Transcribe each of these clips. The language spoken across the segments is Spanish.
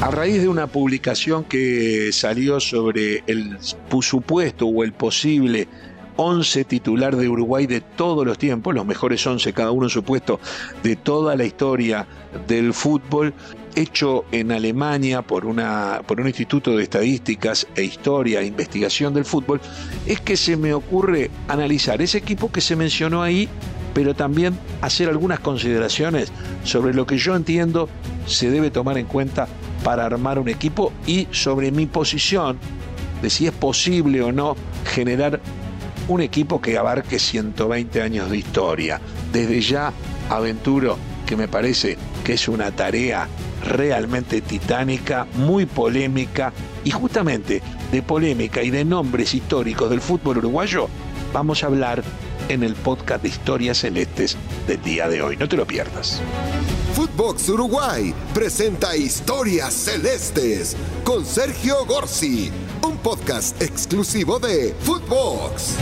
A raíz de una publicación que salió sobre el supuesto o el posible 11 titular de Uruguay de todos los tiempos, los mejores 11, cada uno en su puesto, de toda la historia del fútbol, hecho en Alemania por, una, por un instituto de estadísticas e historia e investigación del fútbol, es que se me ocurre analizar ese equipo que se mencionó ahí, pero también hacer algunas consideraciones sobre lo que yo entiendo se debe tomar en cuenta para armar un equipo y sobre mi posición de si es posible o no generar un equipo que abarque 120 años de historia. Desde ya aventuro que me parece que es una tarea realmente titánica, muy polémica y justamente de polémica y de nombres históricos del fútbol uruguayo vamos a hablar en el podcast de Historias Celestes del día de hoy. No te lo pierdas. Footbox Uruguay presenta Historias Celestes con Sergio Gorsi, un podcast exclusivo de Footbox.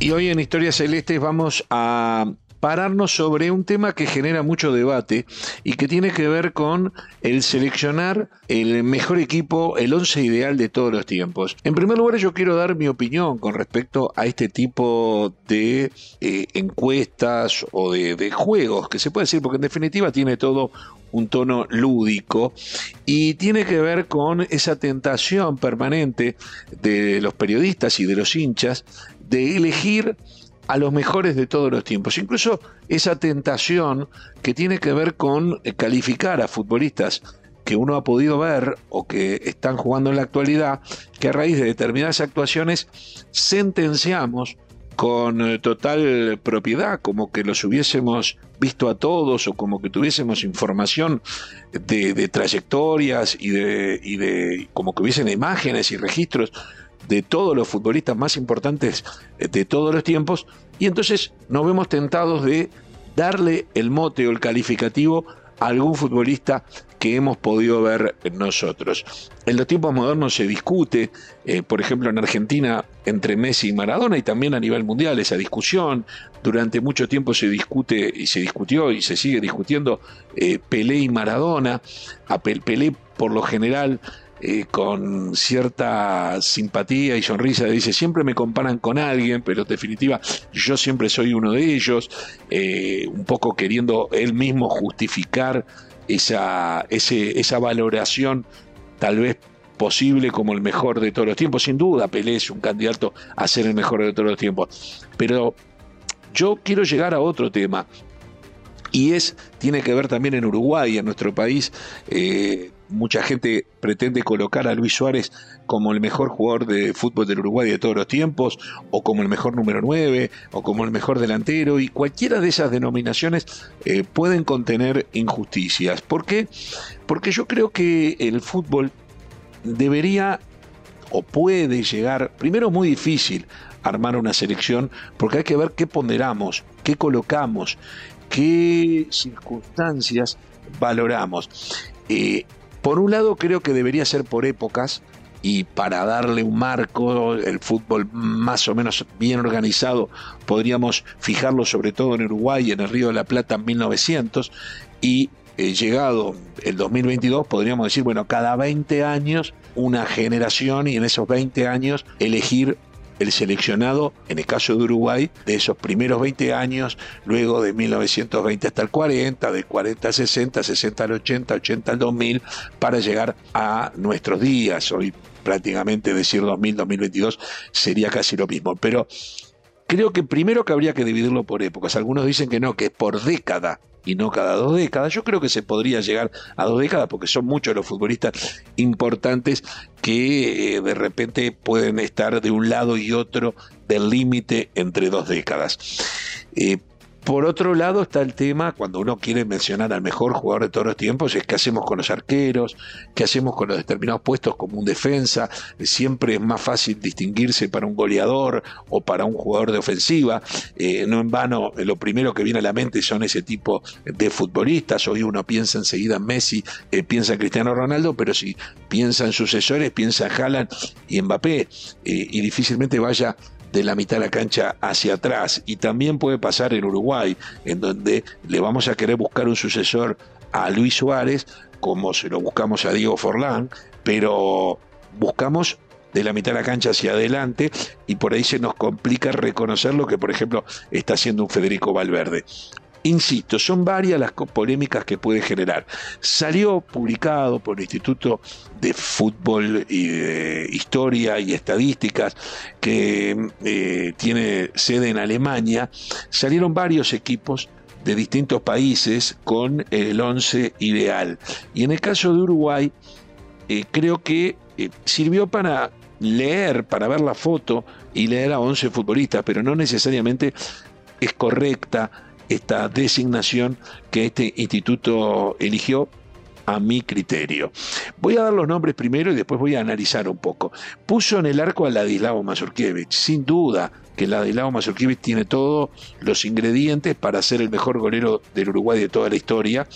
Y hoy en Historias Celestes vamos a pararnos sobre un tema que genera mucho debate y que tiene que ver con el seleccionar el mejor equipo, el once ideal de todos los tiempos. En primer lugar, yo quiero dar mi opinión con respecto a este tipo de eh, encuestas o de, de juegos, que se puede decir, porque en definitiva tiene todo un tono lúdico y tiene que ver con esa tentación permanente de los periodistas y de los hinchas de elegir a los mejores de todos los tiempos. Incluso esa tentación que tiene que ver con eh, calificar a futbolistas que uno ha podido ver o que están jugando en la actualidad, que a raíz de determinadas actuaciones sentenciamos con eh, total propiedad, como que los hubiésemos visto a todos o como que tuviésemos información de, trayectorias y de, y de como que hubiesen imágenes y registros de todos los futbolistas más importantes eh, de todos los tiempos, y entonces nos vemos tentados de darle el mote o el calificativo a algún futbolista que hemos podido ver nosotros. En los tiempos modernos se discute, eh, por ejemplo en Argentina, entre Messi y Maradona y también a nivel mundial esa discusión. Durante mucho tiempo se discute y se discutió y se sigue discutiendo eh, Pelé y Maradona. A Pelé por lo general con cierta simpatía y sonrisa, dice, siempre me comparan con alguien, pero en definitiva yo siempre soy uno de ellos, eh, un poco queriendo él mismo justificar esa, esa valoración tal vez posible como el mejor de todos los tiempos. Sin duda, Pelé es un candidato a ser el mejor de todos los tiempos. Pero yo quiero llegar a otro tema. Y es, tiene que ver también en Uruguay, en nuestro país, eh, mucha gente pretende colocar a Luis Suárez como el mejor jugador de fútbol del Uruguay de todos los tiempos, o como el mejor número 9, o como el mejor delantero, y cualquiera de esas denominaciones eh, pueden contener injusticias. ¿Por qué? Porque yo creo que el fútbol debería o puede llegar, primero muy difícil armar una selección, porque hay que ver qué ponderamos, qué colocamos, qué circunstancias valoramos. Eh, por un lado, creo que debería ser por épocas y para darle un marco, el fútbol más o menos bien organizado, podríamos fijarlo sobre todo en Uruguay, en el Río de la Plata en 1900 y eh, llegado el 2022 podríamos decir, bueno, cada 20 años una generación y en esos 20 años elegir el seleccionado, en el caso de Uruguay, de esos primeros 20 años, luego de 1920 hasta el 40, de 40 al 60, 60 al 80, 80 al 2000, para llegar a nuestros días. Hoy prácticamente decir 2000, 2022 sería casi lo mismo. Pero creo que primero que habría que dividirlo por épocas. Algunos dicen que no, que es por década y no cada dos décadas. Yo creo que se podría llegar a dos décadas porque son muchos los futbolistas importantes que eh, de repente pueden estar de un lado y otro del límite entre dos décadas. Eh, por otro lado está el tema, cuando uno quiere mencionar al mejor jugador de todos los tiempos, es qué hacemos con los arqueros, qué hacemos con los determinados puestos como un defensa. Siempre es más fácil distinguirse para un goleador o para un jugador de ofensiva. Eh, no en vano, lo primero que viene a la mente son ese tipo de futbolistas. Hoy uno piensa enseguida en Messi, eh, piensa en Cristiano Ronaldo, pero si piensa en sucesores, piensa en Haaland y Mbappé. Eh, y difícilmente vaya de la mitad de la cancha hacia atrás. Y también puede pasar en Uruguay, en donde le vamos a querer buscar un sucesor a Luis Suárez como se lo buscamos a Diego Forlán, pero buscamos de la mitad de la cancha hacia adelante y por ahí se nos complica reconocer lo que, por ejemplo, está haciendo un Federico Valverde. Insisto, son varias las polémicas que puede generar. Salió publicado por el Instituto de Fútbol y Historia y Estadísticas, que eh, tiene sede en Alemania. Salieron varios equipos de distintos países con el 11 ideal. Y en el caso de Uruguay, eh, creo que eh, sirvió para leer, para ver la foto y leer a 11 futbolistas, pero no necesariamente es correcta esta designación que este instituto eligió a mi criterio. Voy a dar los nombres primero y después voy a analizar un poco. Puso en el arco a Ladislao Mazurkiewicz. Sin duda que Ladislao Mazurkiewicz tiene todos los ingredientes para ser el mejor golero del Uruguay de toda la historia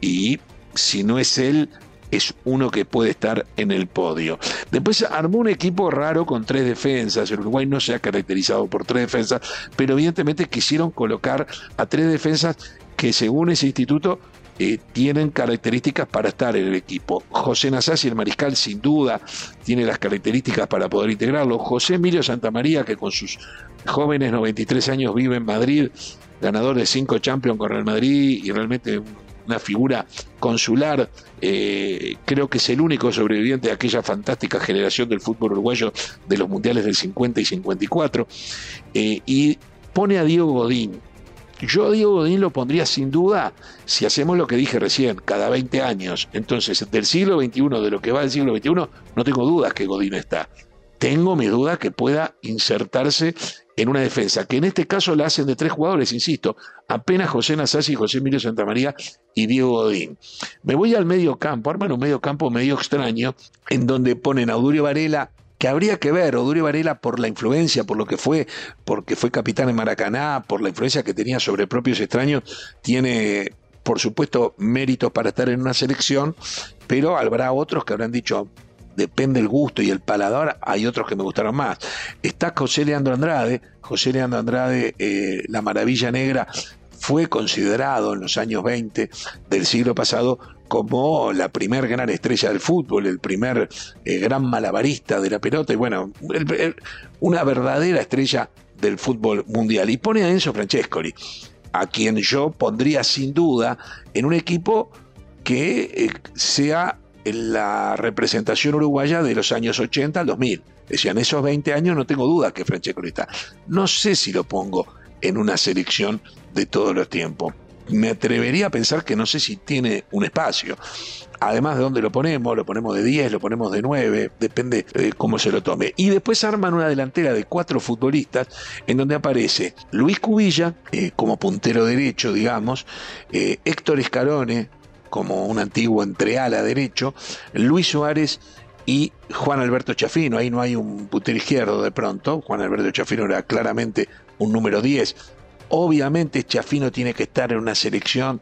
y si no es él, es uno que puede estar en el podio. Después armó un equipo raro con tres defensas. El Uruguay no se ha caracterizado por tres defensas, pero evidentemente quisieron colocar a tres defensas que según ese instituto eh, tienen características para estar en el equipo. José Nasasi, el mariscal, sin duda, tiene las características para poder integrarlo. José Emilio Santamaría, que con sus jóvenes 93 años vive en Madrid, ganador de cinco Champions con Real Madrid y realmente una figura consular, eh, creo que es el único sobreviviente de aquella fantástica generación del fútbol uruguayo de los mundiales del 50 y 54, eh, y pone a Diego Godín. Yo a Diego Godín lo pondría sin duda si hacemos lo que dije recién, cada 20 años. Entonces, del siglo XXI, de lo que va del siglo XXI, no tengo dudas que Godín está. Tengo mi duda que pueda insertarse en una defensa, que en este caso la hacen de tres jugadores, insisto, apenas José Nasasi, José Emilio Santamaría y Diego Godín. Me voy al medio campo, arman un medio campo medio extraño, en donde ponen a Audurio Varela, que habría que ver, Audurio Varela por la influencia, por lo que fue, porque fue capitán en Maracaná, por la influencia que tenía sobre propios extraños, tiene por supuesto méritos para estar en una selección, pero habrá otros que habrán dicho, depende el gusto y el paladar, hay otros que me gustaron más. Está José Leandro Andrade, José Leandro Andrade, eh, La Maravilla Negra, fue considerado en los años 20 del siglo pasado como la primer gran estrella del fútbol, el primer eh, gran malabarista de la pelota y bueno, una verdadera estrella del fútbol mundial. Y pone a Enzo Francescoli, a quien yo pondría sin duda en un equipo que eh, sea la representación uruguaya de los años 80 al 2000. Decían, esos 20 años no tengo duda que Francesco está. No sé si lo pongo en una selección de todos los tiempos. Me atrevería a pensar que no sé si tiene un espacio. Además de dónde lo ponemos, lo ponemos de 10, lo ponemos de 9, depende de cómo se lo tome. Y después arman una delantera de cuatro futbolistas en donde aparece Luis Cubilla eh, como puntero derecho, digamos, eh, Héctor Escarone como un antiguo entreala derecho, Luis Suárez y Juan Alberto Chafino. Ahí no hay un puntero izquierdo de pronto. Juan Alberto Chafino era claramente un número 10. Obviamente Chafino tiene que estar en una selección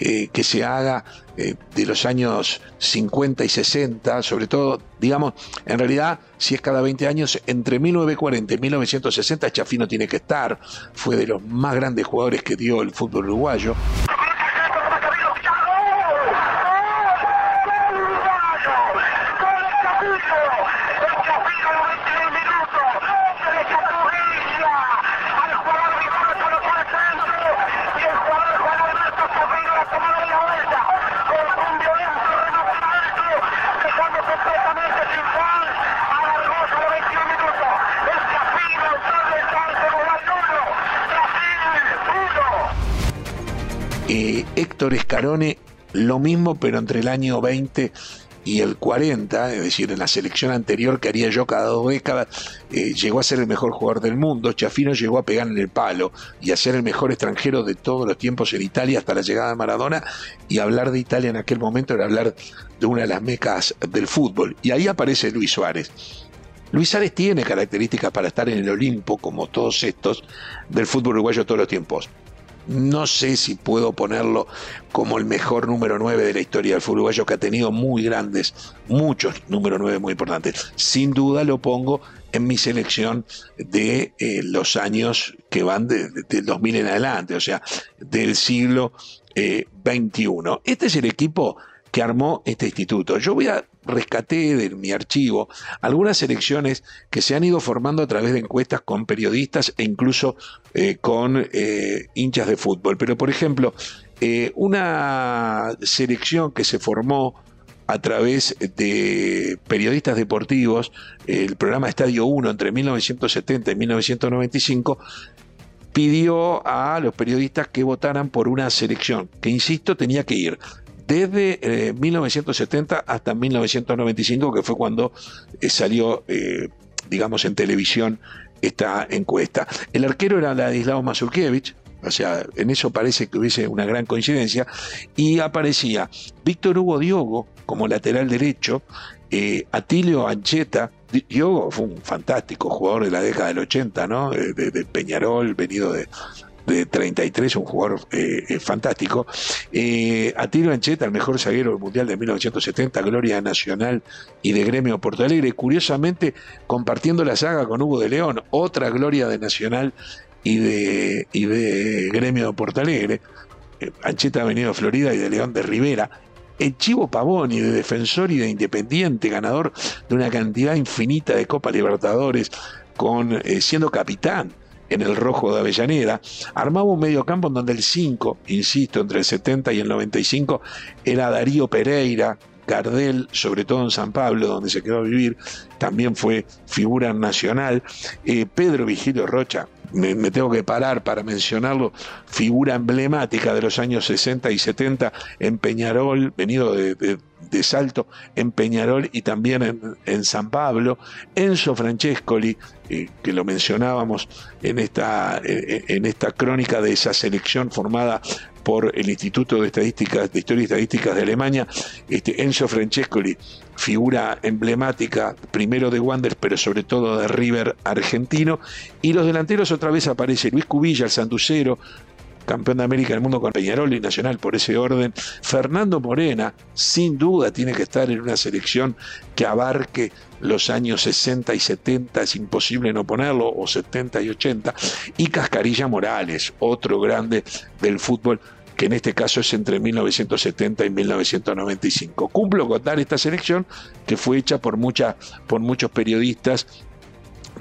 eh, que se haga eh, de los años 50 y 60, sobre todo, digamos, en realidad, si es cada 20 años, entre 1940 y 1960 Chafino tiene que estar. Fue de los más grandes jugadores que dio el fútbol uruguayo. Héctor Escarone, lo mismo, pero entre el año 20 y el 40, es decir, en la selección anterior que haría yo cada dos décadas, eh, llegó a ser el mejor jugador del mundo. Chafino llegó a pegar en el palo y a ser el mejor extranjero de todos los tiempos en Italia hasta la llegada de Maradona. Y hablar de Italia en aquel momento era hablar de una de las mecas del fútbol. Y ahí aparece Luis Suárez. Luis Suárez tiene características para estar en el Olimpo, como todos estos, del fútbol uruguayo todos los tiempos. No sé si puedo ponerlo como el mejor número 9 de la historia del fútbol uruguayo, que ha tenido muy grandes, muchos número 9 muy importantes. Sin duda lo pongo en mi selección de eh, los años que van del 2000 en adelante, o sea, del siglo XXI. Eh, este es el equipo que armó este instituto. Yo voy a rescaté de mi archivo algunas elecciones que se han ido formando a través de encuestas con periodistas e incluso eh, con eh, hinchas de fútbol. Pero, por ejemplo, eh, una selección que se formó a través de periodistas deportivos, el programa Estadio 1 entre 1970 y 1995, pidió a los periodistas que votaran por una selección, que insisto, tenía que ir desde 1970 eh, hasta 1995, que fue cuando eh, salió, eh, digamos, en televisión esta encuesta. El arquero era Ladislao Mazurkiewicz, o sea, en eso parece que hubiese una gran coincidencia, y aparecía Víctor Hugo Diogo como lateral derecho, Atilio Ancheta, Diogo fue un fantástico jugador de la década del 80, ¿no? de Peñarol, venido de, de 33, un jugador eh, eh, fantástico. Eh, Atilo Ancheta, el mejor zaguero del Mundial de 1970, Gloria Nacional y de Gremio Porto Alegre. Curiosamente, compartiendo la saga con Hugo de León, otra Gloria de Nacional y de, y de Gremio Porto Alegre. Eh, Ancheta ha venido de Florida y de León de Rivera. El Chivo Pavoni, de defensor y de independiente, ganador de una cantidad infinita de Copa Libertadores, con, siendo capitán en el rojo de Avellaneda, armaba un mediocampo en donde el 5, insisto, entre el 70 y el 95, era Darío Pereira, Gardel, sobre todo en San Pablo, donde se quedó a vivir, también fue figura nacional, eh, Pedro Vigilio Rocha, me, tengo que parar para mencionarlo, figura emblemática de los años 60 y 70 en Peñarol, venido de, Salto, en Peñarol y también en, San Pablo, Enzo Francescoli, eh, que lo mencionábamos en esta, en esta crónica de esa selección formada por el Instituto de Estadísticas, de Historia y Estadísticas de Alemania, este, Enzo Francescoli, figura emblemática, primero de Wander, pero sobre todo de River argentino, y los delanteros otra vez aparece Luis Cubilla, el sanducero, campeón de América del mundo con Peñarol y Nacional por ese orden. Fernando Morena, sin duda, tiene que estar en una selección que abarque los años 60 y 70, es imposible no ponerlo, o 70 y 80. Y Cascarilla Morales, otro grande del fútbol que en este caso es entre 1970 y 1995. Cumplo con dar esta selección que fue hecha por, por muchos periodistas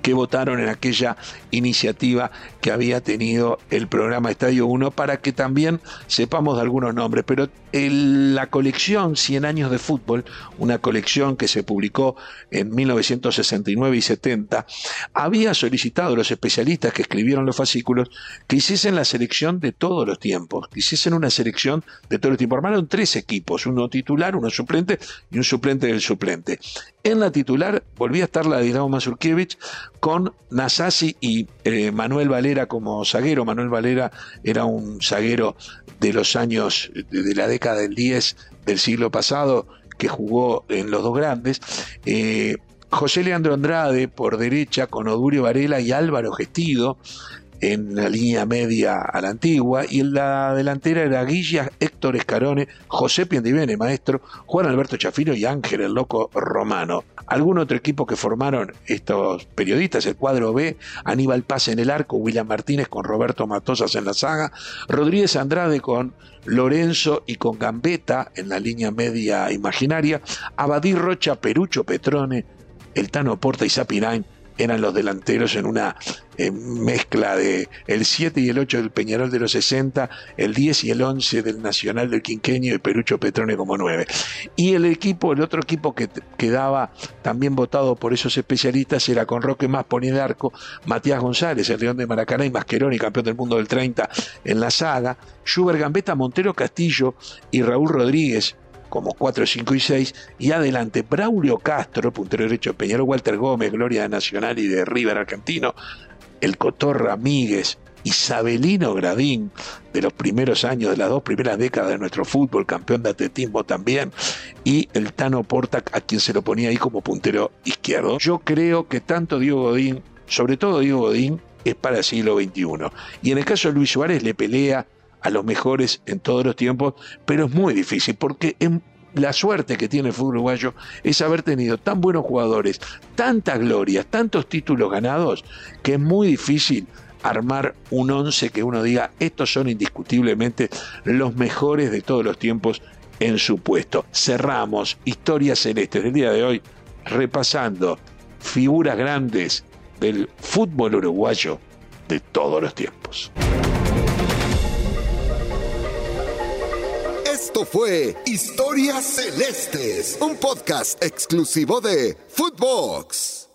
que votaron en aquella iniciativa que había tenido el programa Estadio 1 para que también sepamos de algunos nombres. Pero la colección 100 años de fútbol, una colección que se publicó en 1969 y 70, había solicitado a los especialistas que escribieron los fascículos que hiciesen la selección de todos los tiempos, que hiciesen una selección de todos los tiempos. Armaron tres equipos, uno titular, uno suplente y un suplente del suplente. En la titular volvía a estar la de Dinamo Mazurkiewicz con Nasasi y eh, Manuel Valera como zaguero. Manuel Valera era un zaguero de los años de la década del 10 del siglo pasado que jugó en los dos grandes. Eh, José Leandro Andrade por derecha con Odurio Varela y Álvaro Gestido en la línea media a la antigua, y en la delantera era Guilla, Héctor Escarone, José Piendivene, maestro, Juan Alberto Chafino y Ángel el Loco Romano. Algún otro equipo que formaron estos periodistas, el cuadro B, Aníbal Paz en el arco, William Martínez con Roberto Matosas en la saga, Rodríguez Andrade con Lorenzo y con Gambetta en la línea media imaginaria, Abadí Rocha, Perucho Petrone, el Tano Porta y Sapirain eran los delanteros en una eh, mezcla de el 7 y el 8 del Peñarol de los 60, el 10 y el 11 del Nacional del Quinqueño y Perucho Petrone como 9. Y el equipo, el otro equipo que quedaba también votado por esos especialistas era con Roque Más de arco, Matías González, el León de Maracaná y Mascheroni, campeón del mundo del 30 en la saga, Schubert Gambetta, Montero Castillo y Raúl Rodríguez, como 4, 5 y 6, y adelante Braulio Castro, puntero derecho de Peñarol, Walter Gómez, Gloria Nacional y de River Argentino, el Cotorra Míguez, Isabelino Gradín, de los primeros años, de las dos primeras décadas de nuestro fútbol, campeón de atletismo también, y el Tano Porta, a quien se lo ponía ahí como puntero izquierdo. Yo creo que tanto Diego Godín, sobre todo Diego Godín, es para el siglo XXI. Y en el caso de Luis Suárez le pelea a los mejores en todos los tiempos, pero es muy difícil porque la suerte que tiene el fútbol uruguayo es haber tenido tan buenos jugadores, tantas glorias, tantos títulos ganados, que es muy difícil armar un once que uno diga, estos son indiscutiblemente los mejores de todos los tiempos en su puesto. Cerramos Historias Celestes del día de hoy repasando figuras grandes del fútbol uruguayo de todos los tiempos. Esto fue Historias Celestes, un podcast exclusivo de Footbox.